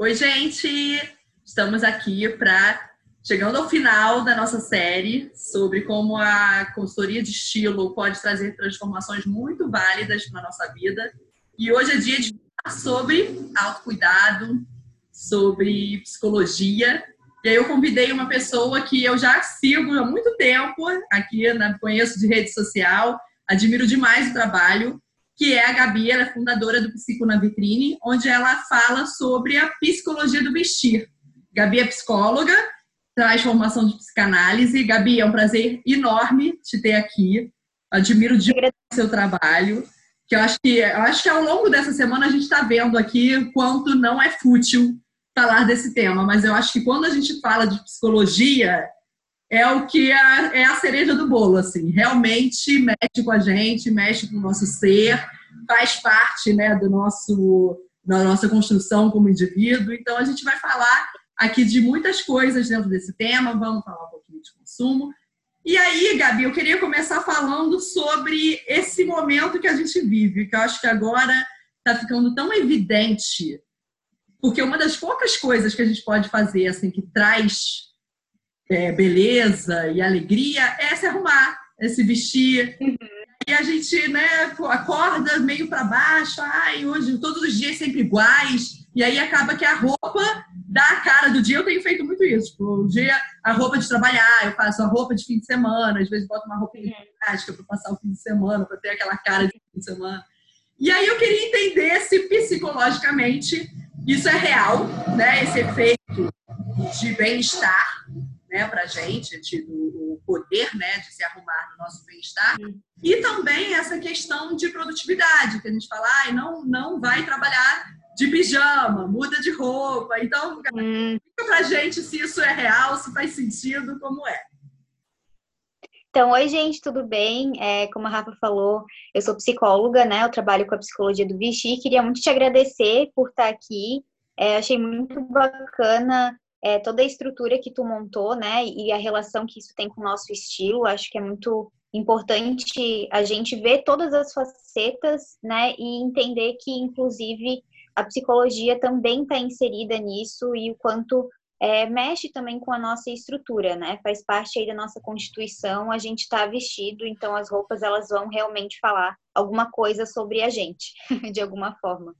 Oi, gente! Estamos aqui para chegando ao final da nossa série sobre como a consultoria de estilo pode trazer transformações muito válidas na nossa vida. E hoje é dia de falar sobre autocuidado, sobre psicologia. E aí eu convidei uma pessoa que eu já sigo há muito tempo aqui, né, conheço de rede social, admiro demais o trabalho, que é a Gabi, ela é fundadora do Psico na Vitrine, onde ela fala sobre a psicologia do vestir. Gabi é psicóloga, traz formação de psicanálise. Gabi, é um prazer enorme te ter aqui. Admiro demais o seu trabalho. Que eu acho que eu acho que ao longo dessa semana a gente está vendo aqui quanto não é fútil falar desse tema, mas eu acho que quando a gente fala de psicologia, é o que é, é a cereja do bolo, assim. Realmente mexe com a gente, mexe com o nosso ser, faz parte, né, do nosso da nossa construção como indivíduo. Então a gente vai falar aqui de muitas coisas dentro desse tema. Vamos falar um pouquinho de consumo. E aí, Gabi, eu queria começar falando sobre esse momento que a gente vive, que eu acho que agora está ficando tão evidente, porque uma das poucas coisas que a gente pode fazer, assim, que traz é, beleza e alegria é se arrumar, é se vestir. Uhum. E a gente né, acorda meio para baixo, ai, hoje todos os dias sempre iguais, e aí acaba que a roupa dá a cara do dia. Eu tenho feito muito isso. Tipo, o dia, a roupa de trabalhar, eu faço a roupa de fim de semana, às vezes boto uma roupa prática para passar o fim de semana, para ter aquela cara de fim de semana. E aí eu queria entender se psicologicamente isso é real, né? Esse efeito de bem-estar né, para a gente, o poder né, de se arrumar no nosso bem-estar. E também essa questão de produtividade, que a gente fala, ah, não, não vai trabalhar de pijama, muda de roupa. Então, hum. explica para a gente se isso é real, se faz sentido, como é. Então, oi, gente, tudo bem? É, como a Rafa falou, eu sou psicóloga, né? Eu trabalho com a psicologia do vestir. Queria muito te agradecer por estar aqui. É, achei muito bacana é, toda a estrutura que tu montou, né, e a relação que isso tem com o nosso estilo, acho que é muito importante a gente ver todas as facetas, né, e entender que, inclusive, a psicologia também está inserida nisso e o quanto é, mexe também com a nossa estrutura, né, faz parte aí da nossa constituição, a gente está vestido, então as roupas elas vão realmente falar alguma coisa sobre a gente, de alguma forma.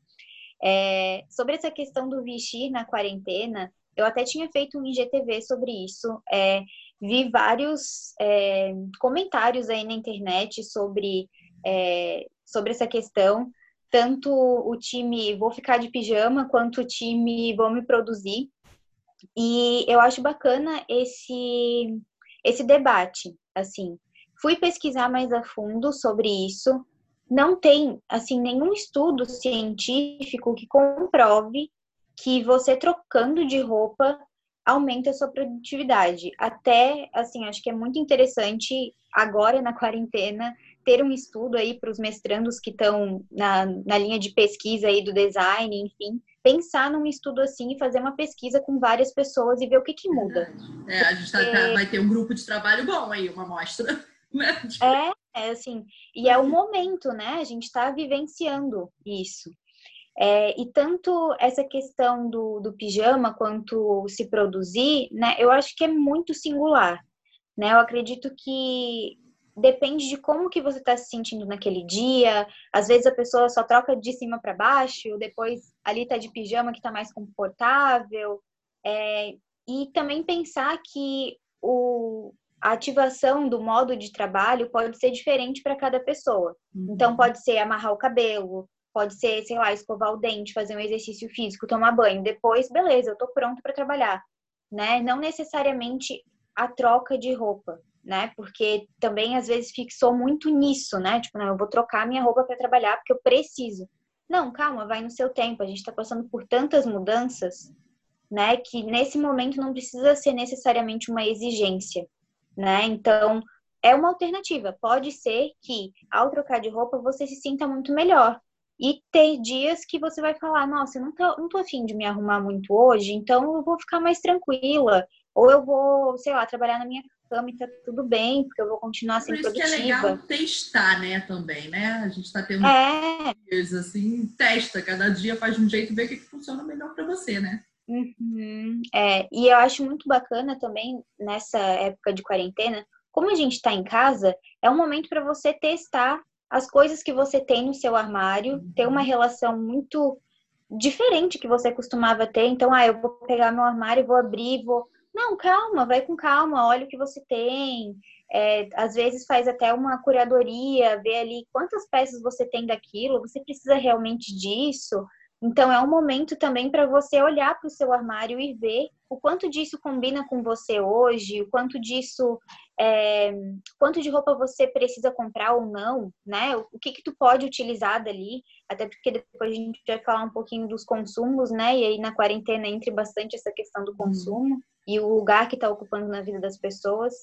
É, sobre essa questão do vestir na quarentena, eu até tinha feito um IGTV sobre isso. É, vi vários é, comentários aí na internet sobre, é, sobre essa questão. Tanto o time vou ficar de pijama, quanto o time vou me produzir. E eu acho bacana esse, esse debate, assim. Fui pesquisar mais a fundo sobre isso. Não tem, assim, nenhum estudo científico que comprove que você trocando de roupa aumenta a sua produtividade. Até, assim, acho que é muito interessante agora na quarentena ter um estudo aí para os mestrandos que estão na, na linha de pesquisa aí do design, enfim, pensar num estudo assim e fazer uma pesquisa com várias pessoas e ver o que que muda. É, a gente tá, tá, vai ter um grupo de trabalho bom aí, uma amostra. Né? É, é assim, e é o momento, né? A gente está vivenciando isso. É, e tanto essa questão do, do pijama quanto se produzir, né, eu acho que é muito singular. Né? Eu acredito que depende de como que você está se sentindo naquele dia. Às vezes a pessoa só troca de cima para baixo, depois ali tá de pijama que está mais confortável. É, e também pensar que o, a ativação do modo de trabalho pode ser diferente para cada pessoa. Então, uhum. pode ser amarrar o cabelo, Pode ser, sei lá, escovar o dente, fazer um exercício físico, tomar banho. Depois, beleza, eu tô pronto para trabalhar, né? Não necessariamente a troca de roupa, né? Porque também às vezes fixou muito nisso, né? Tipo, não, eu vou trocar minha roupa para trabalhar porque eu preciso. Não, calma, vai no seu tempo. A gente está passando por tantas mudanças, né? Que nesse momento não precisa ser necessariamente uma exigência, né? Então, é uma alternativa. Pode ser que ao trocar de roupa você se sinta muito melhor, e ter dias que você vai falar, nossa, eu não tô, não tô afim de me arrumar muito hoje, então eu vou ficar mais tranquila. Ou eu vou, sei lá, trabalhar na minha cama e tá tudo bem, porque eu vou continuar sendo produtiva. Por isso que é legal testar, né, também, né? A gente tá tendo é. dias assim, testa, cada dia faz de um jeito, vê o que, que funciona melhor para você, né? Uhum. É, e eu acho muito bacana também nessa época de quarentena, como a gente está em casa, é um momento para você testar as coisas que você tem no seu armário, ter uma relação muito diferente que você costumava ter. Então, ah, eu vou pegar meu armário, vou abrir, vou. Não, calma, vai com calma, olha o que você tem. É, às vezes faz até uma curadoria, vê ali quantas peças você tem daquilo, você precisa realmente disso. Então, é um momento também para você olhar para o seu armário e ver o quanto disso combina com você hoje, o quanto disso, é, quanto de roupa você precisa comprar ou não, né? O que que tu pode utilizar dali, até porque depois a gente vai falar um pouquinho dos consumos, né? E aí na quarentena entre bastante essa questão do consumo uhum. e o lugar que está ocupando na vida das pessoas.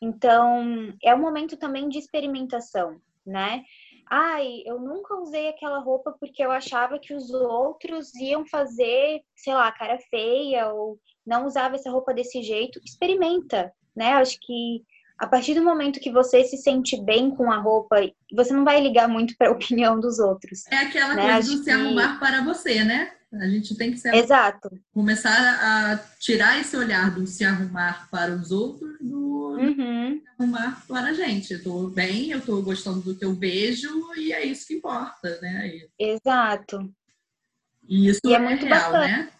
Então, é um momento também de experimentação, né? ai, eu nunca usei aquela roupa porque eu achava que os outros iam fazer, sei lá, cara feia ou não usava essa roupa desse jeito. Experimenta, né? Acho que a partir do momento que você se sente bem com a roupa, você não vai ligar muito para a opinião dos outros. É aquela né? coisa do se arrumar para você, né? A gente tem que se Exato. começar a tirar esse olhar do se arrumar para os outros do uhum. arrumar para a gente. Eu tô bem, eu tô gostando do que eu vejo e é isso que importa, né? E... Exato. E isso e é, é muito real, bacana. né?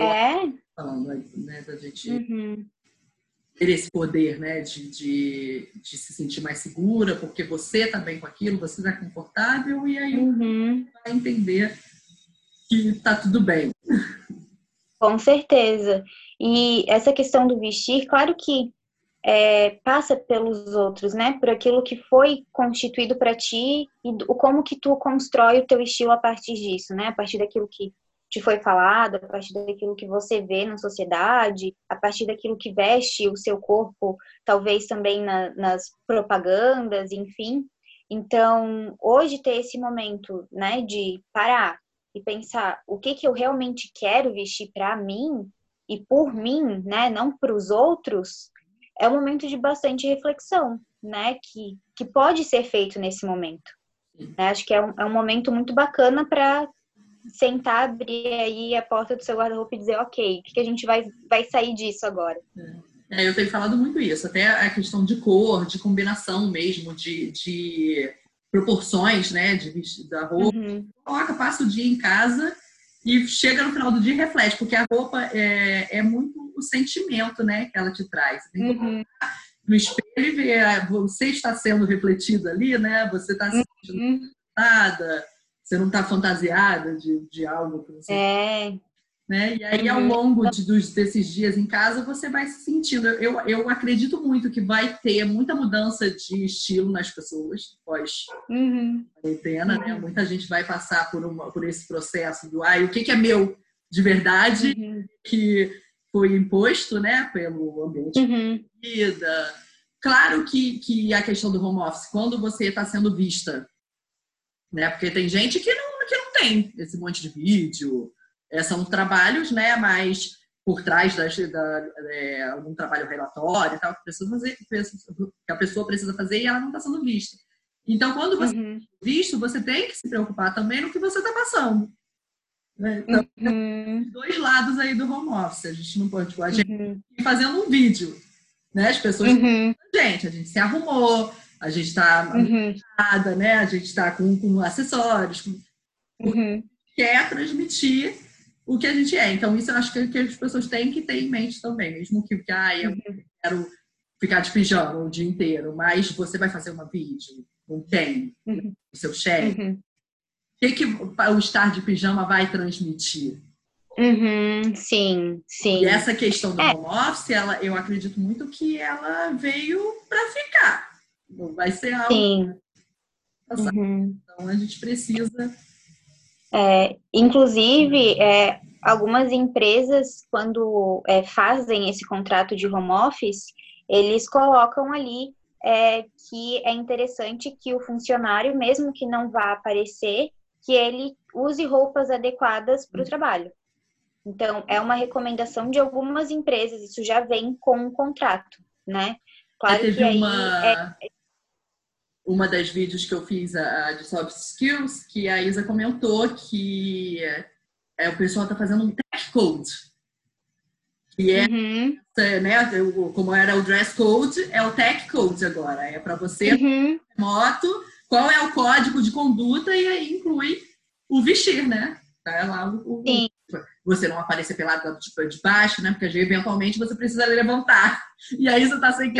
é. falando né, da gente uhum. Ter esse poder, né, de, de, de, se sentir mais segura, porque você tá bem com aquilo, você tá confortável e aí uhum. vai entender que tá tudo bem. Com certeza. E essa questão do vestir, claro que é, passa pelos outros, né? Por aquilo que foi constituído para ti e o como que tu constrói o teu estilo a partir disso, né? A partir daquilo que te foi falado, a partir daquilo que você vê na sociedade, a partir daquilo que veste o seu corpo, talvez também na, nas propagandas, enfim. Então, hoje ter esse momento, né, de parar, e pensar o que, que eu realmente quero vestir para mim e por mim, né, não para os outros, é um momento de bastante reflexão, né, que, que pode ser feito nesse momento. Né? Acho que é um, é um momento muito bacana para sentar, abrir aí a porta do seu guarda-roupa e dizer, ok, o que, que a gente vai, vai sair disso agora? É, eu tenho falado muito isso, até a questão de cor, de combinação mesmo, de, de proporções, né, de da roupa. Uhum. Coloca, passa o dia em casa e chega no final do dia e reflete, porque a roupa é, é muito o sentimento, né, que ela te traz. Você tem que uhum. no espelho e ver, ah, você está sendo refletida ali, né, você está se sentindo uhum. Você não está fantasiada de, de algo que você... É, né? E aí, ao uhum. longo de, dos, desses dias em casa, você vai se sentindo. Eu, eu acredito muito que vai ter muita mudança de estilo nas pessoas pós-quarentena, uhum. né? Muita gente vai passar por, uma, por esse processo do ai, o que, que é meu de verdade, uhum. que foi imposto né, pelo ambiente uhum. de vida. Claro que, que a questão do home office, quando você está sendo vista, né? Porque tem gente que não, que não tem esse monte de vídeo é, são trabalhos, né, mais por trás das, da, é, algum trabalho relatório e tal, que a, pessoa fazer, que a pessoa precisa fazer e ela não está sendo vista. Então, quando você uhum. é visto, você tem que se preocupar também no que você está passando. Né? Então, uhum. dois lados aí do home office. A gente não pode, tipo, a gente uhum. fazendo um vídeo, né? As pessoas, uhum. gente, a gente se arrumou, a gente está uhum. né? A gente está com, com acessórios, com, uhum. quer transmitir o que a gente é. Então, isso eu acho que, que as pessoas têm que ter em mente também, mesmo que, que ah, eu uhum. quero ficar de pijama o dia inteiro, mas você vai fazer uma vídeo, não tem, uhum. o seu chefe. Uhum. O que, que o estar de pijama vai transmitir? Uhum, sim, sim. E essa questão do é. home office, ela, eu acredito muito que ela veio para ficar. Não vai ser algo. Sim. Uhum. Então a gente precisa é, inclusive, é, algumas empresas, quando é, fazem esse contrato de home office, eles colocam ali é, que é interessante que o funcionário, mesmo que não vá aparecer, que ele use roupas adequadas para o trabalho. Então, é uma recomendação de algumas empresas, isso já vem com um contrato, né? Claro que aí uma... é, uma das vídeos que eu fiz a, de soft skills, que a Isa comentou que é, o pessoal está fazendo um tech code. Que é, uhum. né, como era o dress code, é o tech code agora. É para você, uhum. moto, qual é o código de conduta e aí inclui o vestir, né? Tá lá o, o você não aparecer pelado tipo, de baixo, né? Porque eventualmente você precisa levantar. E aí você tá sem.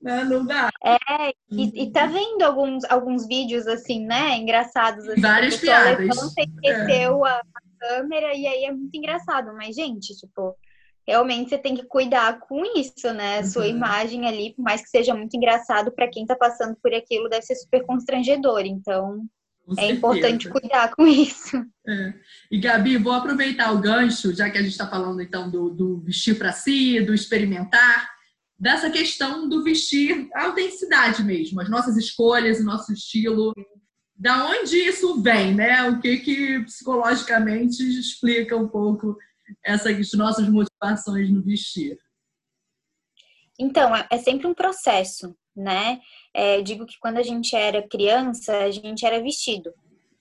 Né? Não dá. É, e, e tá vendo alguns, alguns vídeos assim, né? Engraçados. Assim, Várias piadas. Levanta esqueceu é. a, câmera, e aí é muito engraçado. Mas, gente, tipo, realmente você tem que cuidar com isso, né? Sua uhum. imagem ali, por mais que seja muito engraçado, para quem tá passando por aquilo, deve ser super constrangedor. Então, é importante cuidar com isso. É. E Gabi, vou aproveitar o gancho, já que a gente está falando então do, do vestir para si, do experimentar, dessa questão do vestir, a autenticidade mesmo, as nossas escolhas, o nosso estilo. Da onde isso vem, né? O que que psicologicamente explica um pouco essas nossas motivações no vestir? Então, é, é sempre um processo, né? É, digo que quando a gente era criança, a gente era vestido.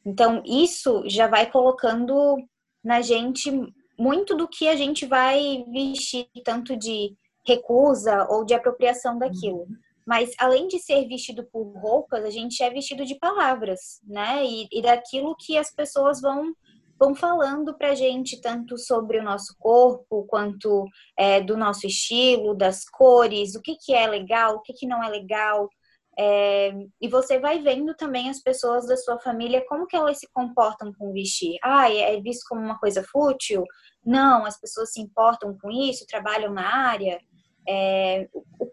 Então, isso já vai colocando na gente muito do que a gente vai vestir, tanto de recusa ou de apropriação daquilo. Mas além de ser vestido por roupas, a gente é vestido de palavras, né? E, e daquilo que as pessoas vão vão falando pra gente tanto sobre o nosso corpo, quanto é, do nosso estilo, das cores, o que, que é legal, o que, que não é legal. É, e você vai vendo também as pessoas da sua família, como que elas se comportam com vestir. Ah, é visto como uma coisa fútil? Não, as pessoas se importam com isso, trabalham na área. É,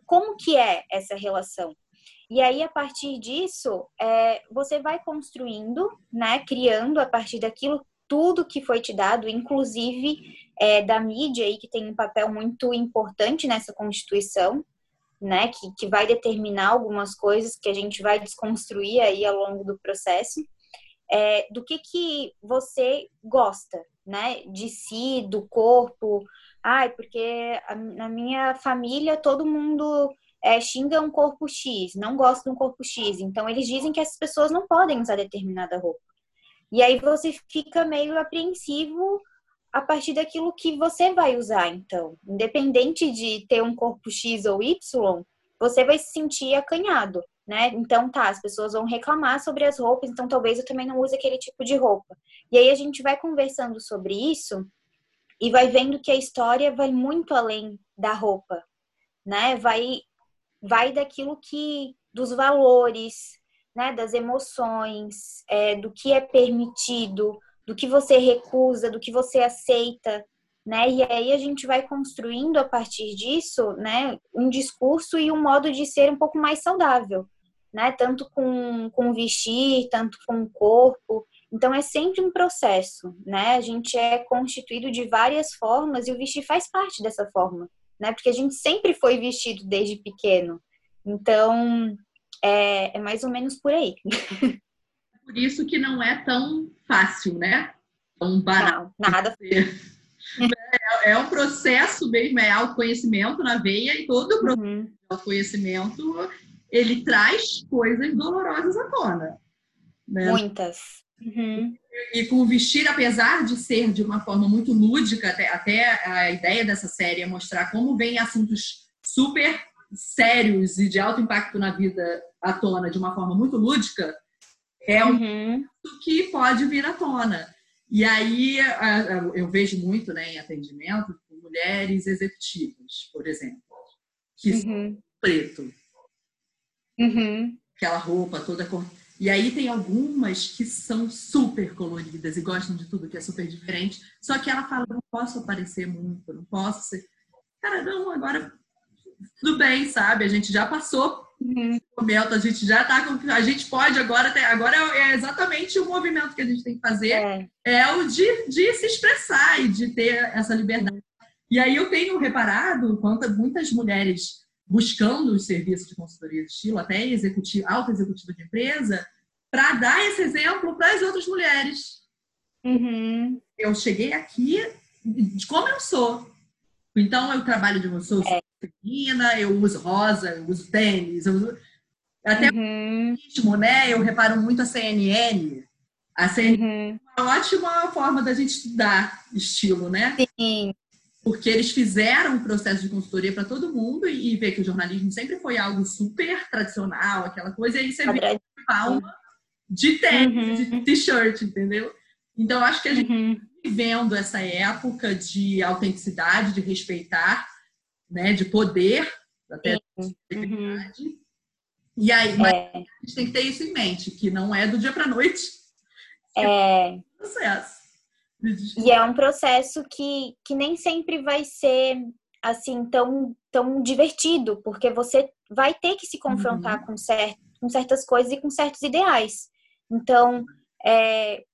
como que é essa relação? E aí, a partir disso, é, você vai construindo, né, criando a partir daquilo tudo que foi te dado, inclusive é, da mídia, aí, que tem um papel muito importante nessa Constituição, né, que, que vai determinar algumas coisas que a gente vai desconstruir aí ao longo do processo, é, do que, que você gosta, né, de si, do corpo. Ai, porque na minha família todo mundo é, xinga um corpo X, não gosta de um corpo X. Então, eles dizem que essas pessoas não podem usar determinada roupa. E aí você fica meio apreensivo a partir daquilo que você vai usar, então. Independente de ter um corpo X ou Y, você vai se sentir acanhado, né? Então tá, as pessoas vão reclamar sobre as roupas, então talvez eu também não use aquele tipo de roupa. E aí a gente vai conversando sobre isso e vai vendo que a história vai muito além da roupa, né? Vai vai daquilo que dos valores, né, das emoções, é, do que é permitido, do que você recusa, do que você aceita, né? E aí a gente vai construindo a partir disso, né, um discurso e um modo de ser um pouco mais saudável, né? Tanto com, com vestir, tanto com o corpo. Então é sempre um processo, né? A gente é constituído de várias formas e o vestir faz parte dessa forma, né? Porque a gente sempre foi vestido desde pequeno. Então, é, é mais ou menos por aí. Por isso que não é tão fácil, né? Tão barato. Não, nada. É, é um processo mesmo, é autoconhecimento na veia e todo o processo uhum. de autoconhecimento ele traz coisas dolorosas à tona. Né? Muitas. Uhum. E, com o vestir, apesar de ser de uma forma muito lúdica, até, até a ideia dessa série é mostrar como vem assuntos super sérios e de alto impacto na vida à tona de uma forma muito lúdica, é um uhum. que pode vir à tona. E aí eu vejo muito né, em atendimento mulheres executivas, por exemplo, que uhum. são preto. Uhum. Aquela roupa toda. E aí tem algumas que são super coloridas e gostam de tudo que é super diferente. Só que ela fala, não posso aparecer muito, não posso ser. Cara, não, agora tudo bem, sabe? A gente já passou uhum. momento, a gente já tá com. A gente pode agora ter. Agora é exatamente o movimento que a gente tem que fazer. É, é o de, de se expressar e de ter essa liberdade. E aí eu tenho reparado quanto muitas mulheres buscando os serviços de consultoria de estilo, até executivo, alta executiva de empresa, para dar esse exemplo para as outras mulheres. Uhum. Eu cheguei aqui de como eu sou. Então eu trabalho de uma sou é feminina, eu uso rosa, eu uso tênis, eu uso... até uhum. o ritmo, né? Eu reparo muito a CNN. Assim, uhum. uma ótima forma da gente estudar estilo, né? Sim. Porque eles fizeram um processo de consultoria para todo mundo e, e ver que o jornalismo sempre foi algo super tradicional, aquela coisa, e aí você vê palma de tênis, uhum. de t-shirt, entendeu? Então, acho que a gente uhum. Tá vivendo essa época de autenticidade, de respeitar, né, de poder, até uhum. E aí, é. a gente tem que ter isso em mente, que não é do dia para noite. É. um processo. E é um processo que, que nem sempre vai ser assim tão, tão divertido, porque você vai ter que se confrontar uhum. com, certo, com certas coisas e com certos ideais. Então, é,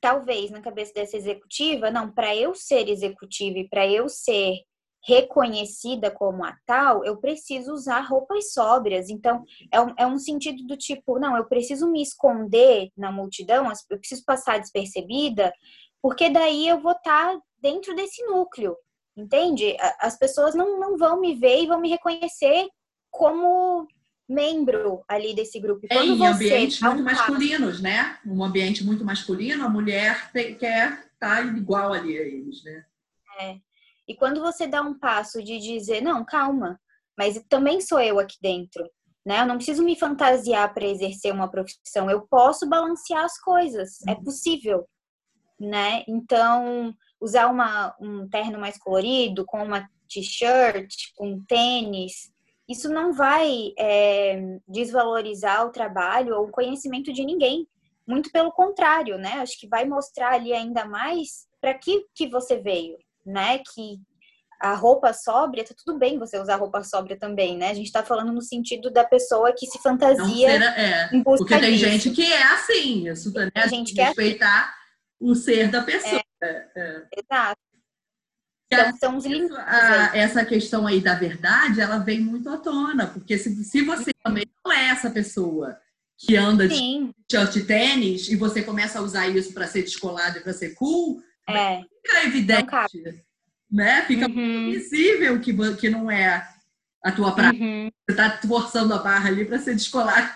talvez na cabeça dessa executiva, não, para eu ser executiva e para eu ser reconhecida como a tal, eu preciso usar roupas sóbrias. Então, é um, é um sentido do tipo, não, eu preciso me esconder na multidão, eu preciso passar despercebida, porque daí eu vou estar tá dentro desse núcleo, entende? As pessoas não, não vão me ver e vão me reconhecer como membro ali desse grupo. É, em ambientes muito masculinos, né? Um ambiente muito masculino, a mulher tem, quer estar tá igual ali a eles, né? É. E quando você dá um passo de dizer, não, calma, mas também sou eu aqui dentro, né? Eu não preciso me fantasiar para exercer uma profissão, eu posso balancear as coisas, é uhum. é possível, né? Então, usar uma, um terno mais colorido, com uma t-shirt, com tênis, isso não vai é, desvalorizar o trabalho ou o conhecimento de ninguém. Muito pelo contrário, né? Acho que vai mostrar ali ainda mais para que, que você veio, né? Que a roupa sóbria, tá tudo bem você usar roupa sóbria também, né? A gente tá falando no sentido da pessoa que se fantasia ser, é, em busca Porque tem disso. gente que é assim, isso, né? A gente quer respeitar assim. O ser da pessoa. É, é. Exato. Então, são os limites. essa questão aí da verdade, ela vem muito à tona, porque se, se você também não é essa pessoa que anda Sim. de short tênis e você começa a usar isso para ser descolado e para ser cool, é. fica evidente, né? Fica uhum. visível que, que não é a tua prática. Uhum. Você está forçando a barra ali para ser descolado.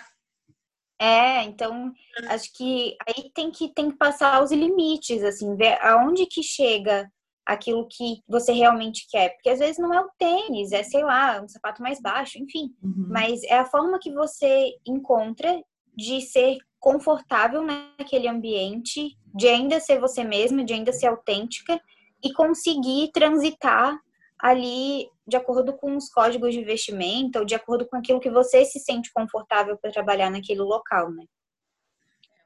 É, então acho que aí tem que tem que passar os limites, assim, ver aonde que chega aquilo que você realmente quer. Porque às vezes não é o tênis, é, sei lá, um sapato mais baixo, enfim. Uhum. Mas é a forma que você encontra de ser confortável naquele ambiente, de ainda ser você mesma, de ainda ser autêntica e conseguir transitar ali de acordo com os códigos de vestimenta ou de acordo com aquilo que você se sente confortável para trabalhar naquele local, né?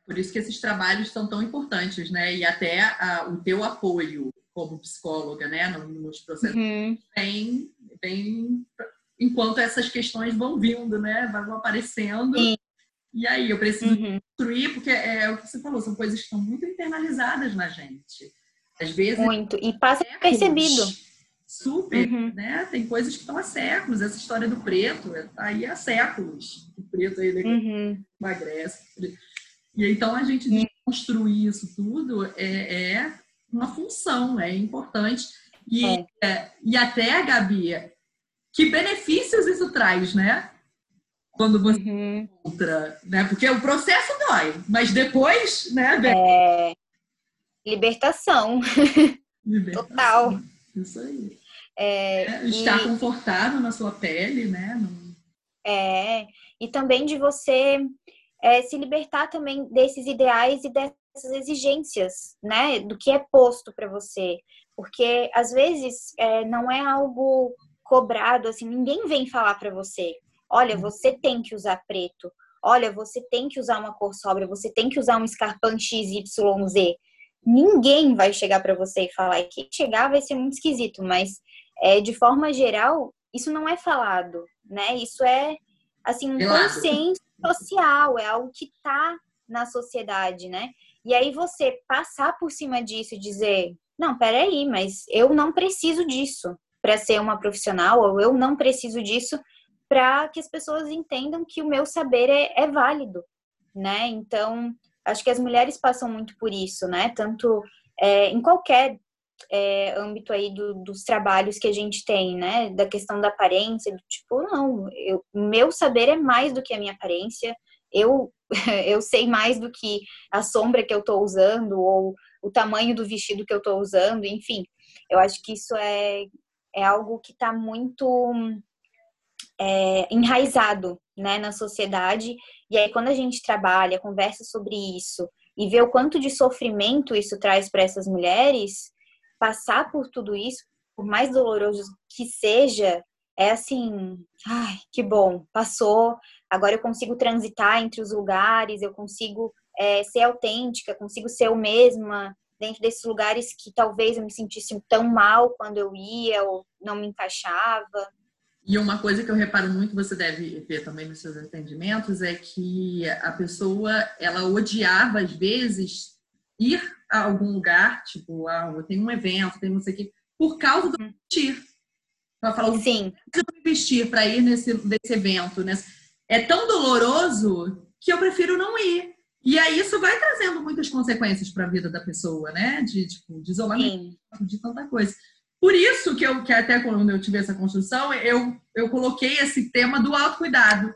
Por isso que esses trabalhos são tão importantes, né? E até a, o teu apoio como psicóloga, né, nos processos, uhum. tem, tem, enquanto essas questões vão vindo, né, vão aparecendo. Sim. E aí eu preciso uhum. construir, porque é o que você falou, são coisas que estão muito internalizadas na gente. Às vezes. Muito. E passa séculos, percebido. Super, uhum. né? Tem coisas que estão há séculos. Essa história do preto está aí há séculos. O preto aí uhum. emagrece. E então a gente uhum. desconstruir isso tudo é, é uma função, é importante. E, é. É, e até, Gabi, que benefícios isso traz, né? Quando você uhum. encontra, né? Porque o processo dói, mas depois, né? É... Libertação. Libertação. Total. Isso aí. É, é, estar e... confortável na sua pele, né? É, e também de você é, se libertar também desses ideais e dessas essas exigências, né, do que é posto para você, porque às vezes é, não é algo cobrado, assim, ninguém vem falar para você, olha, uhum. você tem que usar preto, olha, você tem que usar uma cor sóbria, você tem que usar um escarpão XYZ. Ninguém vai chegar para você e falar, e quem chegar vai ser muito esquisito, mas é, de forma geral, isso não é falado, né? Isso é assim um consenso social, é algo que está na sociedade, né? E aí você passar por cima disso e dizer: não, peraí, mas eu não preciso disso para ser uma profissional, ou eu não preciso disso para que as pessoas entendam que o meu saber é, é válido, né? Então, acho que as mulheres passam muito por isso, né? Tanto é, em qualquer é, âmbito aí do, dos trabalhos que a gente tem, né? Da questão da aparência, do tipo, não, o meu saber é mais do que a minha aparência, eu eu sei mais do que a sombra que eu estou usando ou o tamanho do vestido que eu estou usando, enfim. Eu acho que isso é, é algo que está muito é, enraizado né, na sociedade. E aí, quando a gente trabalha, conversa sobre isso e vê o quanto de sofrimento isso traz para essas mulheres, passar por tudo isso, por mais doloroso que seja, é assim, ai, que bom, passou, agora eu consigo transitar entre os lugares, eu consigo é, ser autêntica, consigo ser eu mesma dentro desses lugares que talvez eu me sentisse tão mal quando eu ia ou não me encaixava. E uma coisa que eu reparo muito, você deve ver também nos seus atendimentos, é que a pessoa, ela odiava às vezes ir a algum lugar, tipo, ah, tem um evento, tem não sei o quê, por causa do vestir. Ela fala, Sim. eu me vestir para ir nesse, nesse evento, né? É tão doloroso que eu prefiro não ir. E aí isso vai trazendo muitas consequências para a vida da pessoa, né? De, tipo, de isolamento, Sim. de tanta coisa. Por isso que eu que até quando eu tive essa construção, eu, eu coloquei esse tema do autocuidado.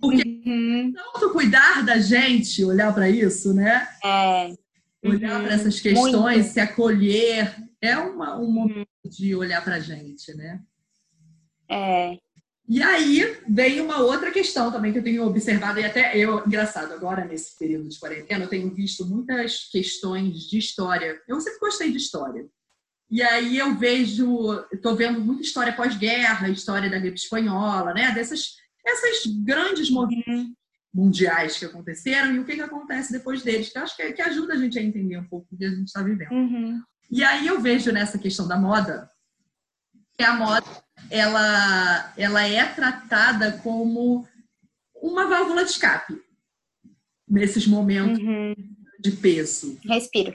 Porque uhum. tanto cuidar da gente, olhar para isso, né? É. Olhar uhum. para essas questões, Muito. se acolher, é uma, um momento uhum. de olhar para a gente, né? É. E aí vem uma outra questão também que eu tenho observado, e até eu, engraçado, agora nesse período de quarentena, eu tenho visto muitas questões de história. Eu sempre gostei de história. E aí eu vejo, estou vendo muita história pós-guerra, história da gripe espanhola, né? Dessas essas grandes movimentos uhum. mundiais que aconteceram e o que, que acontece depois deles, que eu acho que, que ajuda a gente a entender um pouco o que a gente está vivendo. Uhum. E aí eu vejo nessa questão da moda que a moda ela, ela é tratada como uma válvula de escape nesses momentos uhum. de peso. Respiro.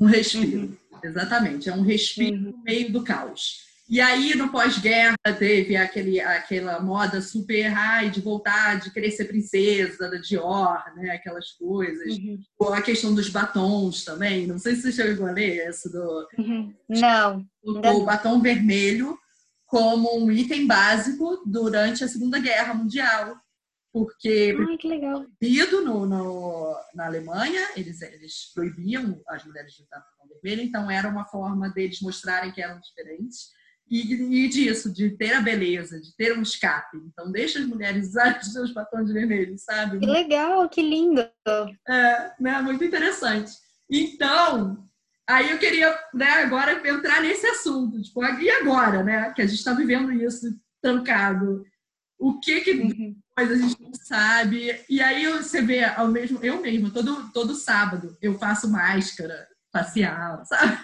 Um respiro. Uhum. Exatamente, é um respiro uhum. no meio do caos. E aí, no pós-guerra, teve aquele, aquela moda super high de voltar, de querer ser princesa, da Dior, né? Aquelas coisas. Uhum. A questão dos batons também. Não sei se você chegou a ler isso do... Uhum. Não. O, o batom vermelho como um item básico durante a Segunda Guerra Mundial porque Ai, que legal. proibido no, no, na Alemanha, eles, eles proibiam as mulheres de usar então era uma forma deles mostrarem que eram diferentes. E, e, disso, de ter a beleza, de ter um escape. Então, deixa as mulheres usarem os seus batons vermelhos, sabe? Que legal, que lindo! É, né? Muito interessante. Então, aí eu queria né, agora entrar nesse assunto. Tipo, e agora, né? Que a gente está vivendo isso trancado. O que que uhum mas a gente não sabe. E aí você vê ao mesmo, eu mesma, todo, todo sábado eu faço máscara facial, sabe?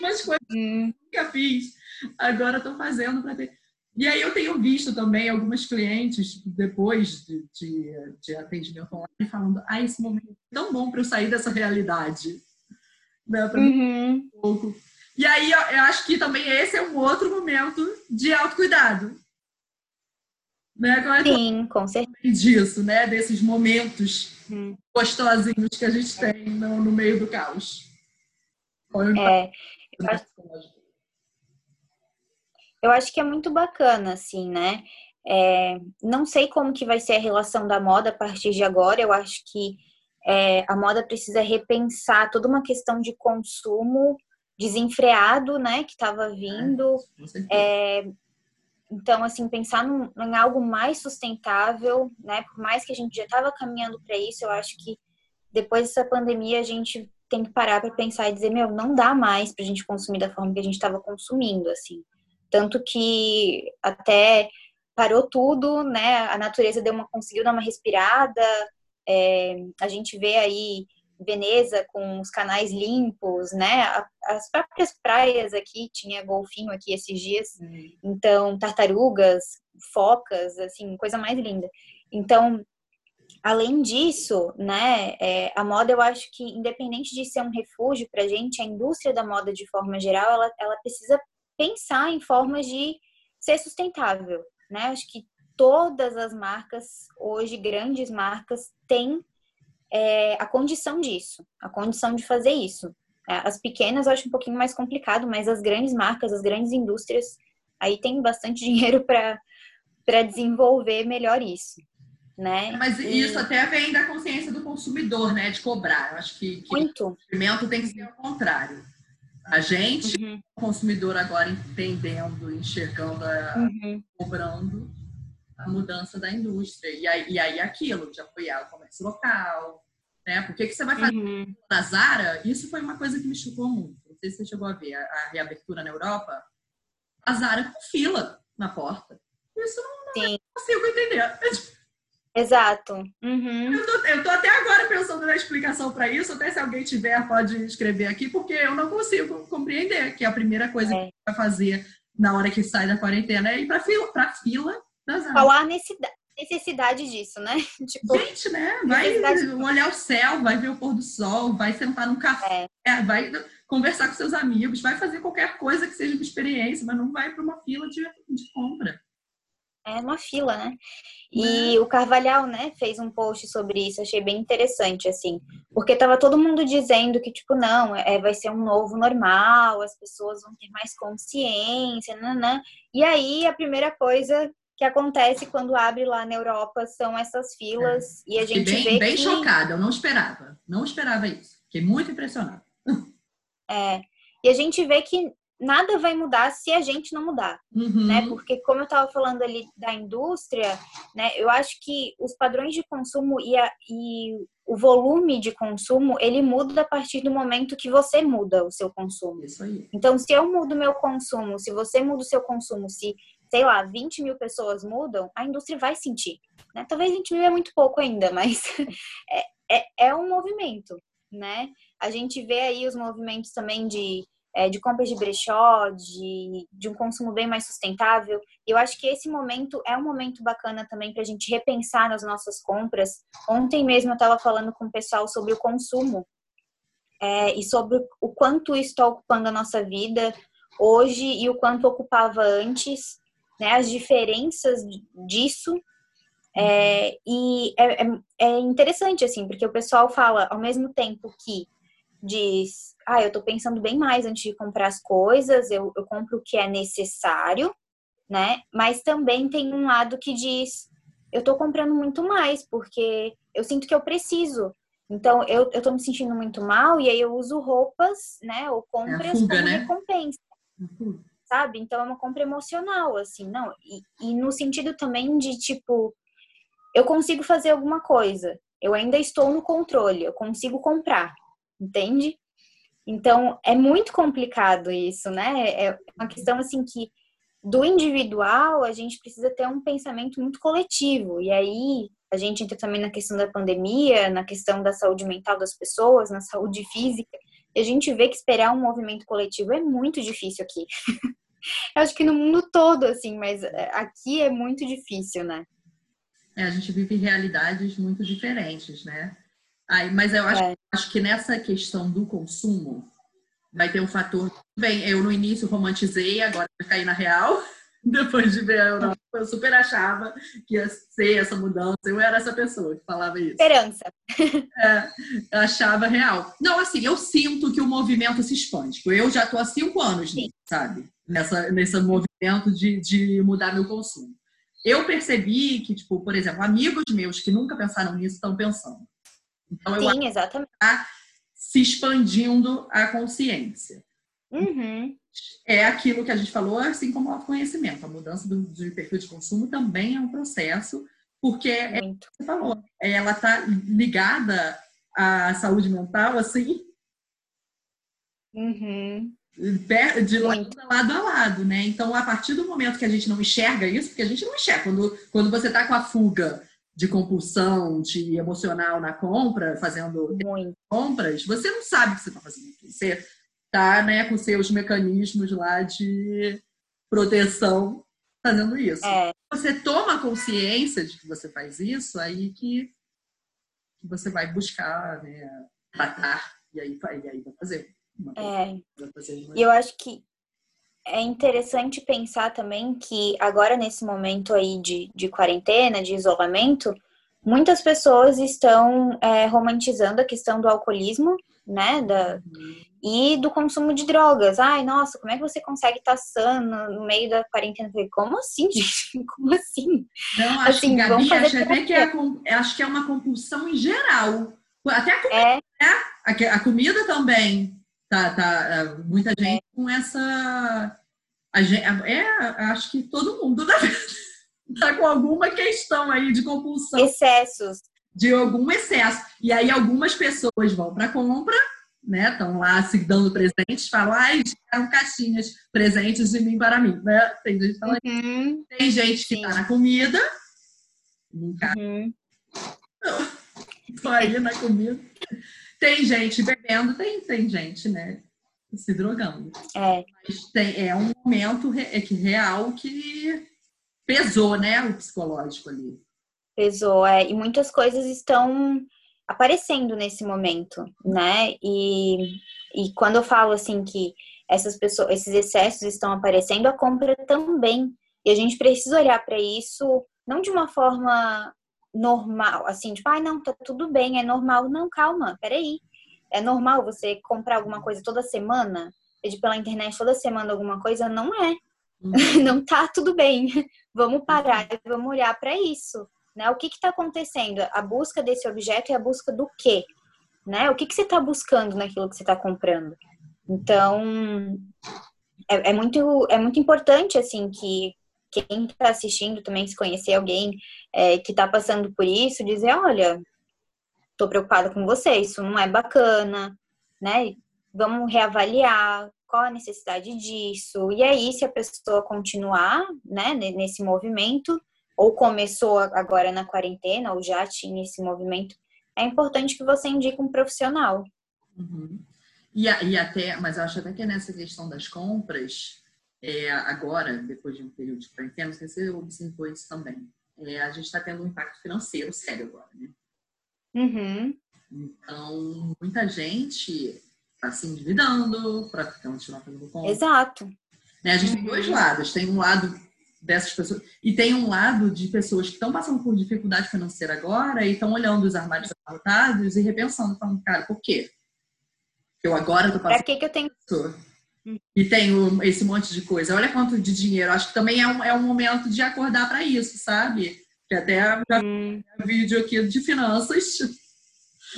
Umas coisas hum. que nunca fiz. Agora estou fazendo para ter. E aí eu tenho visto também algumas clientes, depois de, de, de atendimento online, falando, ah, esse momento é tão bom para eu sair dessa realidade. Né? Pra uhum. um pouco. E aí eu, eu acho que também esse é um outro momento de autocuidado né? Como é Sim, com certeza. Disso, né? Desses momentos hum. gostosinhos que a gente tem no, no meio do caos. É, eu acho, eu acho que é muito bacana, assim, né? É, não sei como que vai ser a relação da moda a partir de agora. Eu acho que é, a moda precisa repensar toda uma questão de consumo desenfreado, né, que estava vindo. É, então, assim, pensar num, em algo mais sustentável, né? Por mais que a gente já estava caminhando para isso, eu acho que depois dessa pandemia a gente tem que parar para pensar e dizer, meu, não dá mais para a gente consumir da forma que a gente estava consumindo, assim. Tanto que até parou tudo, né? A natureza deu uma, conseguiu dar uma respirada. É, a gente vê aí Veneza com os canais limpos, né? As próprias praias aqui, tinha golfinho aqui esses dias, uhum. então tartarugas, focas, assim, coisa mais linda. Então, além disso, né, é, a moda eu acho que, independente de ser um refúgio para gente, a indústria da moda de forma geral, ela, ela precisa pensar em formas de ser sustentável, né? Acho que todas as marcas, hoje, grandes marcas, têm é, a condição disso, a condição de fazer isso. É, as pequenas eu acho um pouquinho mais complicado, mas as grandes marcas, as grandes indústrias, aí tem bastante dinheiro para desenvolver melhor isso. Né? Mas e... isso até vem da consciência do consumidor, né? De cobrar. Eu acho que, que Muito. o investimento tem que ser ao contrário. A gente, uhum. consumidor agora entendendo, enxergando, a, uhum. cobrando a mudança da indústria. E aí, e aí aquilo, de apoiar o comércio local, né? Por que, que você vai fazer uhum. na Zara? Isso foi uma coisa que me chocou muito. Não sei se você chegou a ver a, a reabertura na Europa. A Zara com fila na porta. Isso não, não consigo entender. Exato. Uhum. Eu, tô, eu tô até agora pensando na explicação para isso, até se alguém tiver pode escrever aqui, porque eu não consigo compreender que a primeira coisa é. que vai fazer na hora que sai da quarentena é ir para fila, para fila das Qual a necessidade disso, né? Tipo, Gente, né? Vai olhar o céu, vai ver o pôr do sol, vai sentar num café, é. vai conversar com seus amigos, vai fazer qualquer coisa que seja uma experiência, mas não vai para uma fila de, de compra é uma fila, né? E o Carvalhal, né, fez um post sobre isso, achei bem interessante, assim, porque tava todo mundo dizendo que, tipo, não, é, vai ser um novo normal, as pessoas vão ter mais consciência, nanã. E aí, a primeira coisa que acontece quando abre lá na Europa são essas filas, é. e a gente bem, vê bem que... chocada, eu não esperava, não esperava isso, fiquei muito impressionada. É, e a gente vê que nada vai mudar se a gente não mudar, uhum. né? Porque como eu estava falando ali da indústria, né? Eu acho que os padrões de consumo e, a, e o volume de consumo ele muda a partir do momento que você muda o seu consumo. Então, se eu mudo meu consumo, se você muda o seu consumo, se sei lá, 20 mil pessoas mudam, a indústria vai sentir. Né? Talvez 20 mil é muito pouco ainda, mas é, é, é um movimento, né? A gente vê aí os movimentos também de é, de compras de brechó, de, de um consumo bem mais sustentável. Eu acho que esse momento é um momento bacana também para a gente repensar nas nossas compras. Ontem mesmo eu estava falando com o pessoal sobre o consumo é, e sobre o quanto isso está ocupando a nossa vida hoje e o quanto ocupava antes, né, as diferenças disso. É, e é, é, é interessante, assim, porque o pessoal fala, ao mesmo tempo que diz ah, eu tô pensando bem mais antes de comprar as coisas, eu, eu compro o que é necessário, né? Mas também tem um lado que diz, eu tô comprando muito mais, porque eu sinto que eu preciso. Então, eu, eu tô me sentindo muito mal e aí eu uso roupas, né? Ou compras é fuga, como né? recompensa. Uhum. Sabe? Então, é uma compra emocional, assim, não. E, e no sentido também de, tipo, eu consigo fazer alguma coisa. Eu ainda estou no controle, eu consigo comprar, entende? Então, é muito complicado isso, né? É uma questão assim que do individual a gente precisa ter um pensamento muito coletivo. E aí a gente entra também na questão da pandemia, na questão da saúde mental das pessoas, na saúde física. E a gente vê que esperar um movimento coletivo é muito difícil aqui. Eu acho que no mundo todo, assim, mas é, aqui é muito difícil, né? É, a gente vive realidades muito diferentes, né? Aí, mas eu acho, é. acho que nessa questão do consumo vai ter um fator. Bem, eu no início romantizei, agora eu caí na real. Depois de ver a Europa, eu super achava que ia ser essa mudança. Eu era essa pessoa que falava isso. Esperança. É, eu achava real. Não, assim, eu sinto que o movimento se expande. Eu já estou há cinco anos, Sim. sabe? Nessa, nesse movimento de, de mudar meu consumo. Eu percebi que, tipo, por exemplo, amigos meus que nunca pensaram nisso estão pensando. Então, eu Sim, exatamente. Tá se expandindo a consciência. Uhum. É aquilo que a gente falou, assim como o autoconhecimento. A mudança do, de perfil de consumo também é um processo, porque é você falou, ela está ligada à saúde mental, assim, uhum. de lado, lado a lado, né? Então, a partir do momento que a gente não enxerga isso, porque a gente não enxerga, quando, quando você está com a fuga de compulsão, de emocional na compra, fazendo Muito. compras, você não sabe o que você está fazendo. Você está né, com seus mecanismos lá de proteção fazendo isso. É. Você toma consciência de que você faz isso, aí que, que você vai buscar, né, tratar, e aí, e aí vai fazer. É. Eu acho que é interessante pensar também que agora nesse momento aí de, de quarentena, de isolamento, muitas pessoas estão é, romantizando a questão do alcoolismo, né? Da, e do consumo de drogas. Ai, nossa, como é que você consegue estar sã no meio da quarentena? falei, como assim, gente? Como assim? Não, acho assim, que, Gabi, acho até que é, acho que é uma compulsão em geral. Até a comida, é. né? a, a comida também. Tá, tá, é, muita gente é. com essa. é, acho que todo mundo né? tá com alguma questão aí de compulsão. Excessos. De algum excesso. E aí algumas pessoas vão para compra, né? Estão lá se dando presentes, falam, ai, eram caixinhas presentes de mim para mim, né? Tem gente que fala uhum. Tem gente que tá na comida. Uhum. Tô aí na comida. Tem gente bebendo, tem, tem gente, né? Se drogando. É. Mas tem, é um momento é que real que pesou, né? O psicológico ali. Pesou, é. E muitas coisas estão aparecendo nesse momento, né? E, e quando eu falo assim que essas pessoas, esses excessos estão aparecendo, a compra também. E a gente precisa olhar para isso não de uma forma normal, assim, tipo, ai, ah, não, tá tudo bem, é normal. Não, calma, peraí. É normal você comprar alguma coisa toda semana? Pedir pela internet toda semana alguma coisa? Não é. Uhum. Não tá tudo bem. Vamos parar e vamos olhar para isso. Né? O que está acontecendo? A busca desse objeto e a busca do quê? Né? O que, que você está buscando naquilo que você está comprando? Então, é, é, muito, é muito importante, assim, que quem está assistindo também, se conhecer alguém é, que está passando por isso, dizer, olha, estou preocupada com você, isso não é bacana, né? Vamos reavaliar qual a necessidade disso. E aí, se a pessoa continuar, né, nesse movimento, ou começou agora na quarentena, ou já tinha esse movimento, é importante que você indique um profissional. Uhum. E, e até, mas eu acho até que é nessa questão das compras, é, agora, depois de um período de quarentena, não sei se você observou isso também, é, a gente está tendo um impacto financeiro sério agora, né? Uhum. Então, muita gente está se endividando para continuar fazendo compra. Exato. Né? A gente uhum. tem dois lados. Tem um lado dessas pessoas e tem um lado de pessoas que estão passando por dificuldade financeira agora e estão olhando os armários abarrotados e repensando, falando, cara, por quê? Eu agora tô passando. Pra que, que eu tenho? E tenho esse monte de coisa. Olha quanto de dinheiro. Acho que também é um, é um momento de acordar para isso, sabe? Que até já hum. um vídeo aqui de finanças.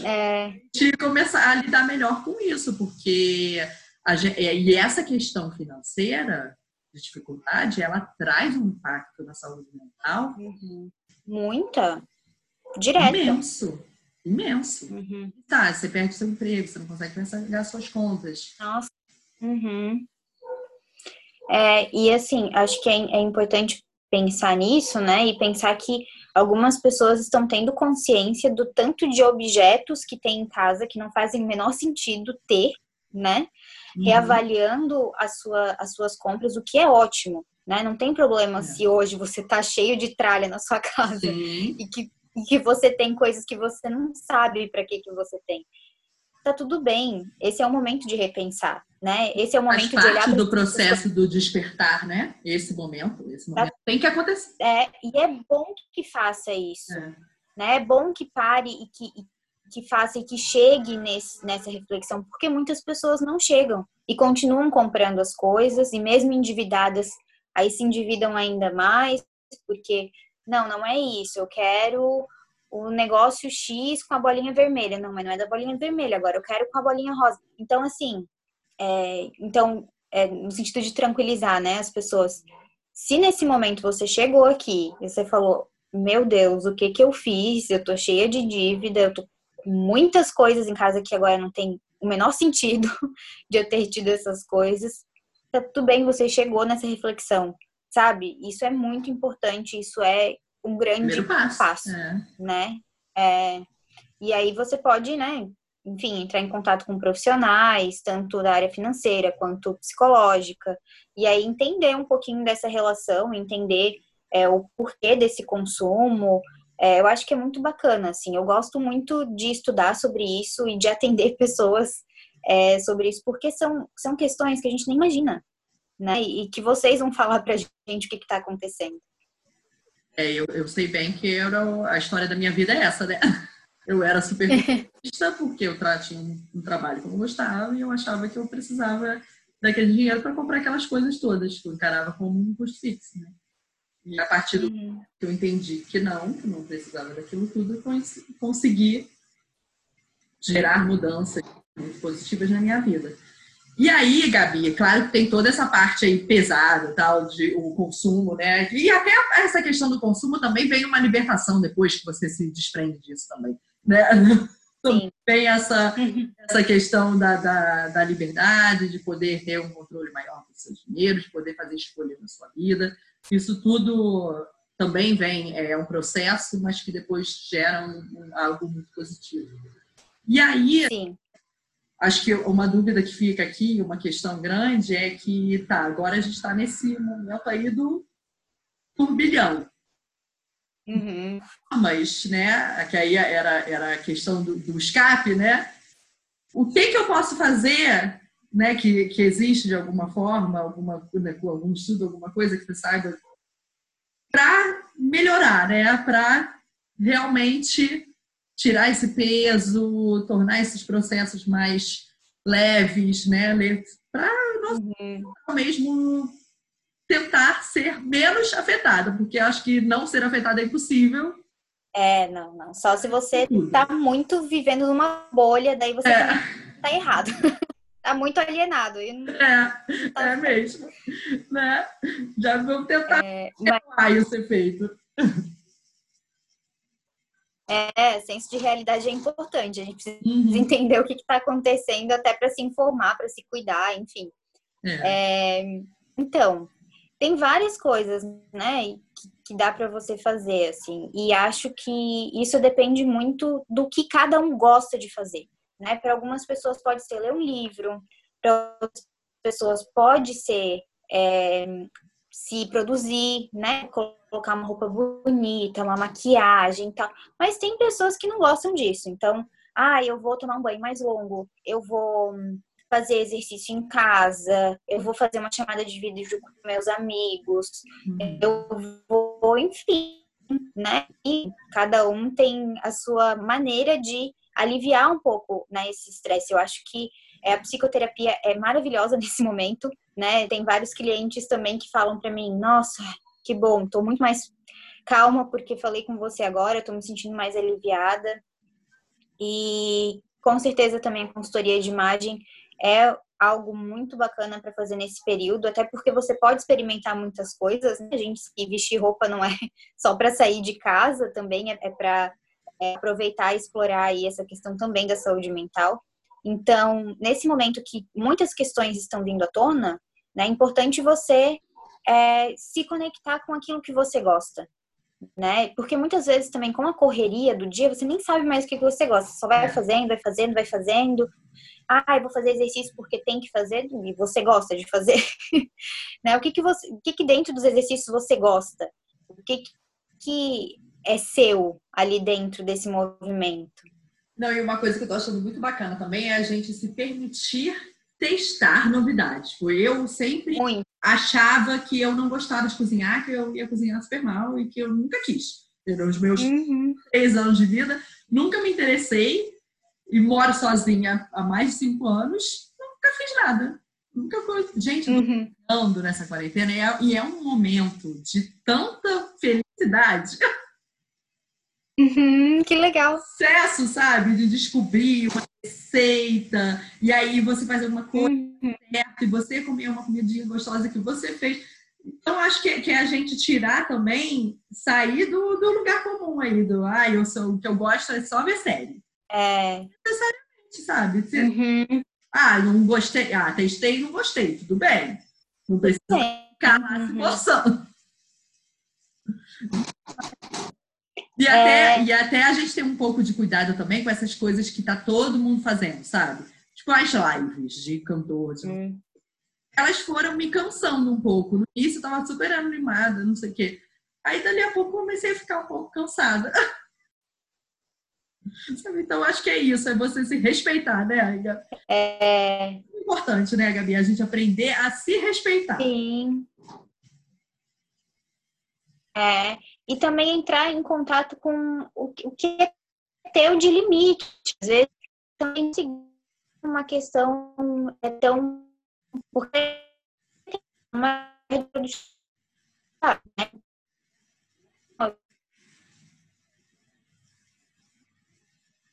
É. De começar a lidar melhor com isso, porque a, é, e essa questão financeira de dificuldade, ela traz um impacto na saúde mental. Uhum. Muita. Direto. Imenso. Imenso. Uhum. Tá, você perde seu emprego, você não consegue pagar suas contas. Nossa. Uhum. É, e assim, acho que é, é importante pensar nisso, né? E pensar que algumas pessoas estão tendo consciência do tanto de objetos que tem em casa que não fazem o menor sentido ter, né? Uhum. Reavaliando a sua, as suas compras, o que é ótimo, né? Não tem problema é. se hoje você tá cheio de tralha na sua casa e que, e que você tem coisas que você não sabe para que que você tem. Tá tudo bem. Esse é o momento de repensar né? Esse é o momento Faz parte de olhar do processo do despertar, né? Esse momento, esse momento tem que acontecer. É, e é bom que faça isso, é. né? É bom que pare e que, que faça e que chegue nesse, nessa reflexão, porque muitas pessoas não chegam e continuam comprando as coisas e mesmo endividadas, aí se endividam ainda mais, porque não, não é isso, eu quero o negócio X com a bolinha vermelha. Não, mas não é da bolinha vermelha, agora eu quero com a bolinha rosa. Então, assim, é, então, é, no sentido de tranquilizar né, as pessoas. Se nesse momento você chegou aqui e você falou, meu Deus, o que que eu fiz? Eu tô cheia de dívida, eu tô com muitas coisas em casa que agora não tem o menor sentido de eu ter tido essas coisas. Tá tudo bem, você chegou nessa reflexão, sabe? Isso é muito importante, isso é um grande passo, passo é. né? É, e aí você pode, né, enfim, entrar em contato com profissionais, tanto da área financeira quanto psicológica, e aí entender um pouquinho dessa relação, entender é, o porquê desse consumo. É, eu acho que é muito bacana, assim, eu gosto muito de estudar sobre isso e de atender pessoas é, sobre isso, porque são, são questões que a gente nem imagina, né? E que vocês vão falar pra gente o que está acontecendo. É, eu, eu sei bem que era a história da minha vida é essa, né? Eu era super porque eu tinha um, um trabalho que eu gostava e eu achava que eu precisava daquele dinheiro para comprar aquelas coisas todas, que eu encarava como um custo fixo, né? E a partir do uhum. que eu entendi que não, que não precisava daquilo tudo, eu consegui gerar mudanças muito positivas na minha vida. E aí, Gabi, é claro que tem toda essa parte aí pesada, tal, de o consumo, né? E até essa questão do consumo também vem uma libertação depois que você se desprende disso também, né? Sim. Tem essa, uhum. essa questão da, da, da, liberdade, de poder ter um controle maior do seu dinheiro, de poder fazer escolhas na sua vida. Isso tudo também vem, é um processo, mas que depois gera um, um, algo muito positivo. E aí, Sim acho que uma dúvida que fica aqui, uma questão grande, é que, tá, agora a gente está nesse momento aí do turbilhão. Uhum. Mas, né, que aí era, era a questão do, do escape, né? O que que eu posso fazer, né, que, que existe de alguma forma, alguma, né, algum estudo, alguma coisa que você saiba, para melhorar, né, para realmente tirar esse peso, tornar esses processos mais leves, né? Para nós uhum. mesmo tentar ser menos afetada, porque acho que não ser afetada é impossível. É, não, não. Só se você está muito vivendo numa bolha, daí você é. tá errado. tá muito alienado. É, tá é mesmo. Né? Já vamos tentar é, mas... ser feito. É, senso de realidade é importante. A gente precisa uhum. entender o que está acontecendo até para se informar, para se cuidar, enfim. É. É, então, tem várias coisas, né, que, que dá para você fazer, assim. E acho que isso depende muito do que cada um gosta de fazer, né? Para algumas pessoas pode ser ler um livro, para outras pessoas pode ser é, se produzir, né? Colocar uma roupa bonita, uma maquiagem e tal. Mas tem pessoas que não gostam disso. Então, ah, eu vou tomar um banho mais longo, eu vou fazer exercício em casa, eu vou fazer uma chamada de vídeo com meus amigos, uhum. eu vou, enfim, né? E cada um tem a sua maneira de aliviar um pouco né, esse estresse. Eu acho que é, a psicoterapia é maravilhosa nesse momento, né? Tem vários clientes também que falam para mim: nossa, que bom, tô muito mais calma porque falei com você agora, tô me sentindo mais aliviada. E com certeza também a consultoria de imagem é algo muito bacana para fazer nesse período, até porque você pode experimentar muitas coisas. Né? A gente que vestir roupa não é só para sair de casa, também é, é para é, aproveitar e explorar aí essa questão também da saúde mental. Então, nesse momento que muitas questões estão vindo à tona, né, é importante você é, se conectar com aquilo que você gosta. Né? Porque muitas vezes também com a correria do dia, você nem sabe mais o que você gosta. Só vai é. fazendo, vai fazendo, vai fazendo. Ah, eu vou fazer exercício porque tem que fazer e você gosta de fazer. né? O que que você, o que que dentro dos exercícios você gosta? O que que é seu ali dentro desse movimento? Não, e uma coisa que eu tô achando muito bacana também é a gente se permitir testar novidades. Tipo, eu sempre muito. achava que eu não gostava de cozinhar, que eu ia cozinhar super mal e que eu nunca quis. Nos meus uhum. três anos de vida, nunca me interessei e moro sozinha há mais de cinco anos, nunca fiz nada. Nunca foi. Gente, uhum. ando nessa quarentena e é, e é um momento de tanta felicidade. Uhum, que legal. Sucesso, sabe? De descobrir uma receita, e aí você faz alguma coisa uhum. certa, e você comer uma comidinha gostosa que você fez. Então, acho que, que é a gente tirar também, sair do, do lugar comum aí, do ah, eu sou, o que eu gosto é só ver série. É. Necessariamente, sabe? Você, uhum. Ah, não gostei. Ah, testei e não gostei, tudo bem. Não precisa ficar lá se uhum. forçando. E até, é... e até a gente tem um pouco de cuidado também com essas coisas que tá todo mundo fazendo, sabe? Tipo as lives de cantores. Hum. Elas foram me cansando um pouco. No início eu tava super animada, não sei o quê. Aí dali a pouco comecei a ficar um pouco cansada. Então acho que é isso, é você se respeitar, né, Gabi? É... é importante, né, Gabi? A gente aprender a se respeitar. Sim. É, e também entrar em contato com o, o que é ter o de limite. Às vezes também uma questão é tão porque uma né?